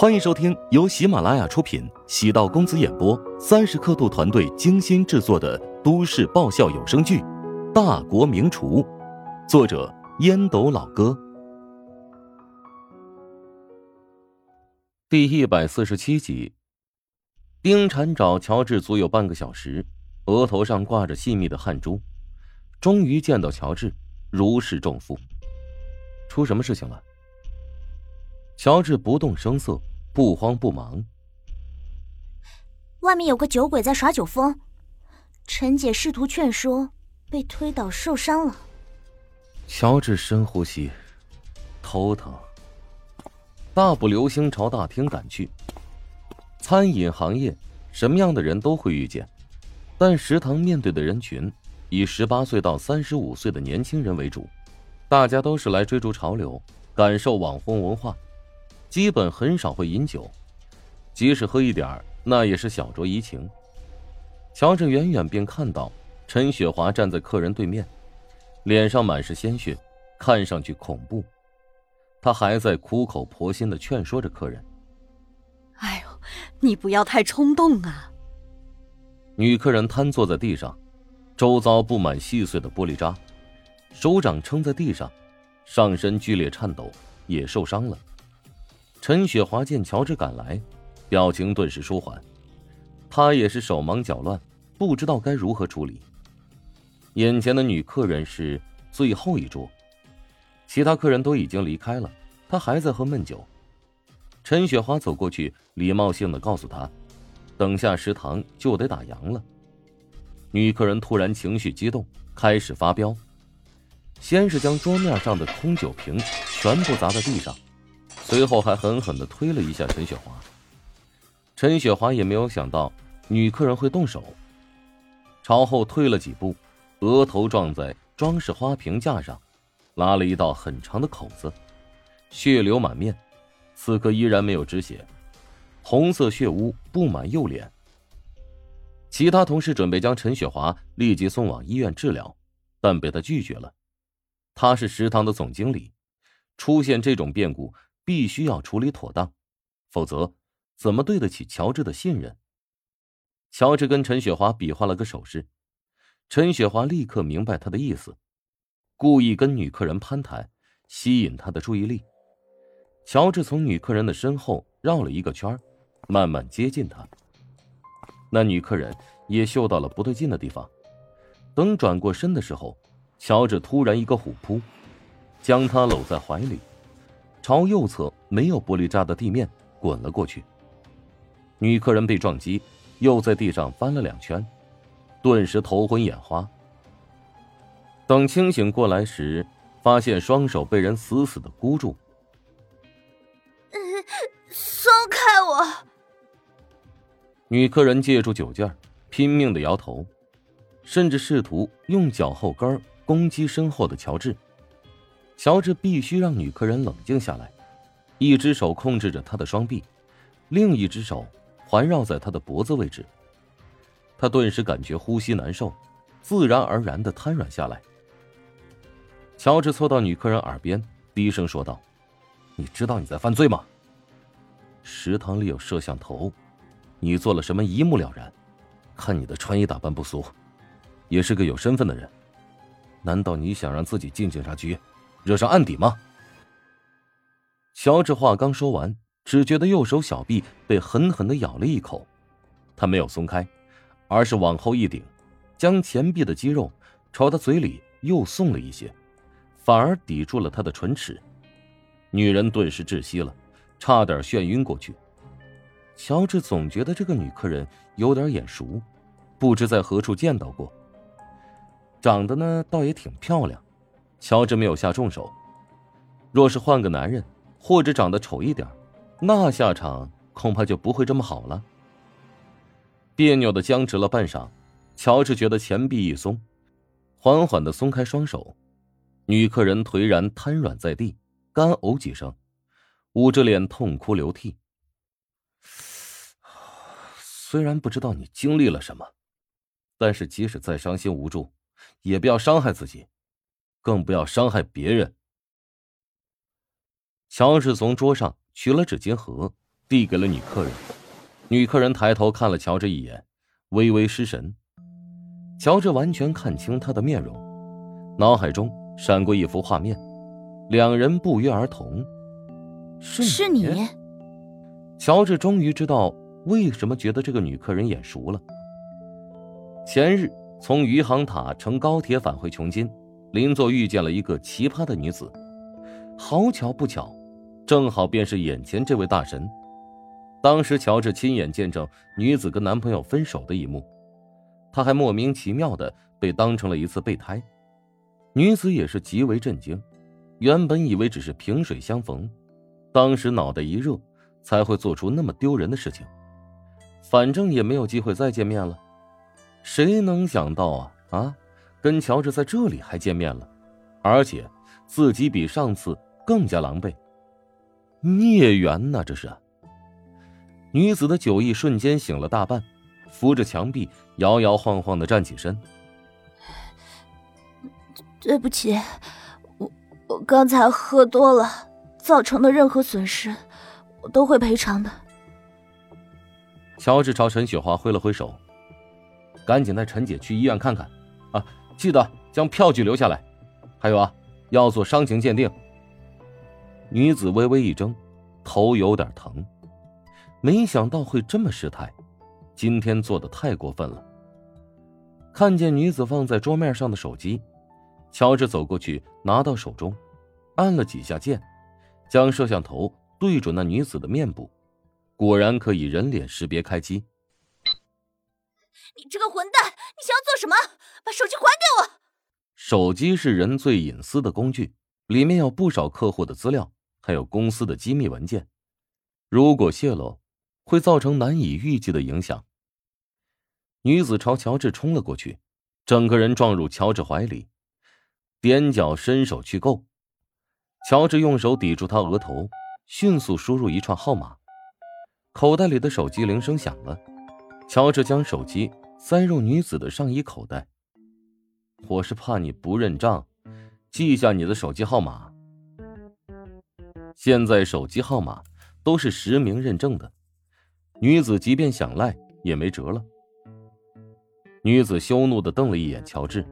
欢迎收听由喜马拉雅出品、喜道公子演播、三十刻度团队精心制作的都市爆笑有声剧《大国名厨》，作者烟斗老哥，第一百四十七集。丁禅找乔治足有半个小时，额头上挂着细密的汗珠，终于见到乔治，如释重负。出什么事情了？乔治不动声色，不慌不忙。外面有个酒鬼在耍酒疯，陈姐试图劝说，被推倒受伤了。乔治深呼吸，头疼。大步流星朝大厅赶去。餐饮行业，什么样的人都会遇见，但食堂面对的人群以十八岁到三十五岁的年轻人为主，大家都是来追逐潮流，感受网红文化，基本很少会饮酒，即使喝一点那也是小酌怡情。乔治远远便看到陈雪华站在客人对面，脸上满是鲜血，看上去恐怖。他还在苦口婆心的劝说着客人。哎呦，你不要太冲动啊！女客人瘫坐在地上，周遭布满细碎的玻璃渣，手掌撑在地上，上身剧烈颤抖，也受伤了。陈雪华见乔治赶来，表情顿时舒缓，他也是手忙脚乱，不知道该如何处理。眼前的女客人是最后一桌，其他客人都已经离开了，他还在喝闷酒。陈雪华走过去，礼貌性的告诉他：“等下食堂就得打烊了。”女客人突然情绪激动，开始发飙，先是将桌面上的空酒瓶全部砸在地上，随后还狠狠的推了一下陈雪华。陈雪华也没有想到女客人会动手，朝后退了几步，额头撞在装饰花瓶架上，拉了一道很长的口子，血流满面。此刻依然没有止血，红色血污布满右脸。其他同事准备将陈雪华立即送往医院治疗，但被他拒绝了。他是食堂的总经理，出现这种变故必须要处理妥当，否则怎么对得起乔治的信任？乔治跟陈雪华比划了个手势，陈雪华立刻明白他的意思，故意跟女客人攀谈，吸引他的注意力。乔治从女客人的身后绕了一个圈慢慢接近她。那女客人也嗅到了不对劲的地方，等转过身的时候，乔治突然一个虎扑，将她搂在怀里，朝右侧没有玻璃渣的地面滚了过去。女客人被撞击，又在地上翻了两圈，顿时头昏眼花。等清醒过来时，发现双手被人死死的箍住。松开我！女客人借助酒劲儿，拼命的摇头，甚至试图用脚后跟攻击身后的乔治。乔治必须让女客人冷静下来，一只手控制着她的双臂，另一只手环绕在她的脖子位置。他顿时感觉呼吸难受，自然而然的瘫软下来。乔治凑到女客人耳边，低声说道：“你知道你在犯罪吗？”食堂里有摄像头，你做了什么一目了然。看你的穿衣打扮不俗，也是个有身份的人。难道你想让自己进警察局，惹上案底吗？乔治话刚说完，只觉得右手小臂被狠狠的咬了一口，他没有松开，而是往后一顶，将前臂的肌肉朝他嘴里又送了一些，反而抵住了他的唇齿。女人顿时窒息了。差点眩晕过去。乔治总觉得这个女客人有点眼熟，不知在何处见到过。长得呢，倒也挺漂亮。乔治没有下重手。若是换个男人，或者长得丑一点，那下场恐怕就不会这么好了。别扭的僵直了半晌，乔治觉得前臂一松，缓缓的松开双手，女客人颓然瘫软在地，干呕几声。捂着脸痛哭流涕。虽然不知道你经历了什么，但是即使再伤心无助，也不要伤害自己，更不要伤害别人。乔治从桌上取了纸巾盒，递给了女客人。女客人抬头看了乔治一眼，微微失神。乔治完全看清她的面容，脑海中闪过一幅画面，两人不约而同。是你。乔治终于知道为什么觉得这个女客人眼熟了。前日从余杭塔乘高铁返回琼金，邻座遇见了一个奇葩的女子。好巧不巧，正好便是眼前这位大神。当时乔治亲眼见证女子跟男朋友分手的一幕，他还莫名其妙的被当成了一次备胎。女子也是极为震惊，原本以为只是萍水相逢，当时脑袋一热，才会做出那么丢人的事情。反正也没有机会再见面了，谁能想到啊啊，跟乔治在这里还见面了，而且自己比上次更加狼狈，孽缘呐，这是。女子的酒意瞬间醒了大半，扶着墙壁，摇摇晃晃的站起身。对不起，我我刚才喝多了，造成的任何损失，我都会赔偿的。乔治朝陈雪华挥了挥手，赶紧带陈姐去医院看看，啊，记得将票据留下来，还有啊，要做伤情鉴定。女子微微一怔，头有点疼。没想到会这么失态，今天做的太过分了。看见女子放在桌面上的手机，乔治走过去拿到手中，按了几下键，将摄像头对准那女子的面部，果然可以人脸识别开机。你这个混蛋，你想要做什么？把手机还给我！手机是人最隐私的工具，里面有不少客户的资料，还有公司的机密文件，如果泄露。会造成难以预计的影响。女子朝乔治冲了过去，整个人撞入乔治怀里，踮脚伸手去够。乔治用手抵住她额头，迅速输入一串号码。口袋里的手机铃声响了，乔治将手机塞入女子的上衣口袋。我是怕你不认账，记下你的手机号码。现在手机号码都是实名认证的。女子即便想赖也没辙了。女子羞怒的瞪了一眼乔治：“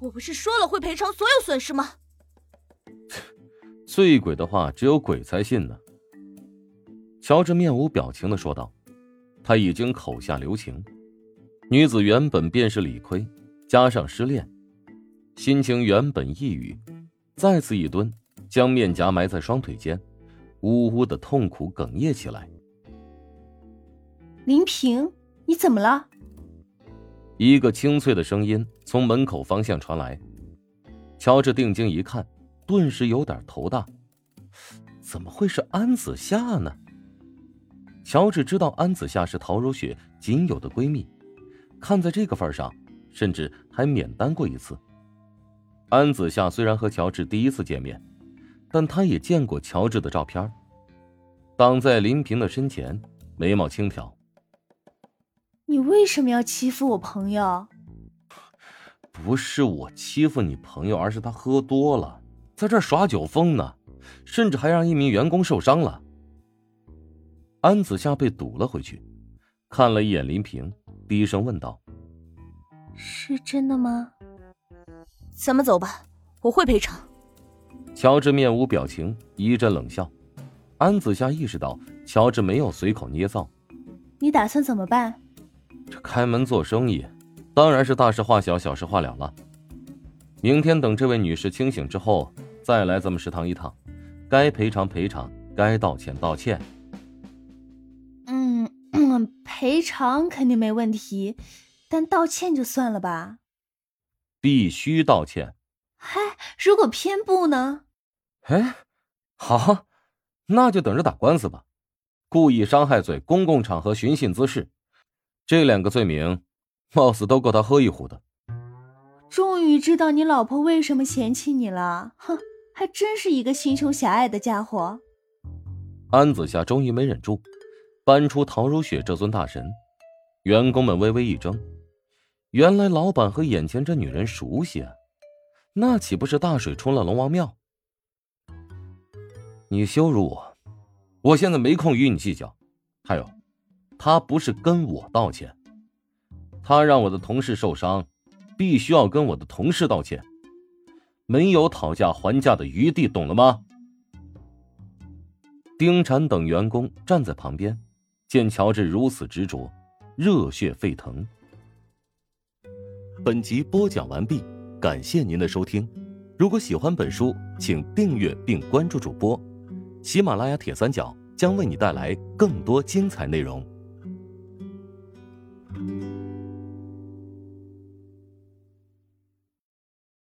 我不是说了会赔偿所有损失吗？” 醉鬼的话只有鬼才信呢。乔治面无表情的说道：“他已经口下留情。”女子原本便是理亏，加上失恋，心情原本抑郁，再次一蹲，将面颊埋在双腿间，呜呜的痛苦哽咽起来。林平，你怎么了？一个清脆的声音从门口方向传来。乔治定睛一看，顿时有点头大。怎么会是安子夏呢？乔治知道安子夏是陶如雪仅有的闺蜜，看在这个份上，甚至还免单过一次。安子夏虽然和乔治第一次见面，但他也见过乔治的照片。挡在林平的身前，眉毛轻挑。你为什么要欺负我朋友？不是我欺负你朋友，而是他喝多了，在这耍酒疯呢，甚至还让一名员工受伤了。安子夏被堵了回去，看了一眼林平，低声问道：“是真的吗？”咱们走吧，我会赔偿。乔治面无表情，一阵冷笑。安子夏意识到乔治没有随口捏造。你打算怎么办？这开门做生意，当然是大事化小，小事化了了。明天等这位女士清醒之后，再来咱们食堂一趟，该赔偿赔偿，该道歉道歉。嗯，赔偿肯定没问题，但道歉就算了吧。必须道歉。嗨，如果偏不呢？哎，好，那就等着打官司吧。故意伤害罪、公共场合寻衅滋事。这两个罪名，貌似都够他喝一壶的。终于知道你老婆为什么嫌弃你了，哼，还真是一个心胸狭隘的家伙。安子夏终于没忍住，搬出陶如雪这尊大神。员工们微微一怔，原来老板和眼前这女人熟悉啊，那岂不是大水冲了龙王庙？你羞辱我，我现在没空与你计较。还有，他不是跟我道歉，他让我的同事受伤，必须要跟我的同事道歉，没有讨价还价的余地，懂了吗？丁婵等员工站在旁边，见乔治如此执着，热血沸腾。本集播讲完毕，感谢您的收听。如果喜欢本书，请订阅并关注主播。喜马拉雅铁三角将为你带来更多精彩内容。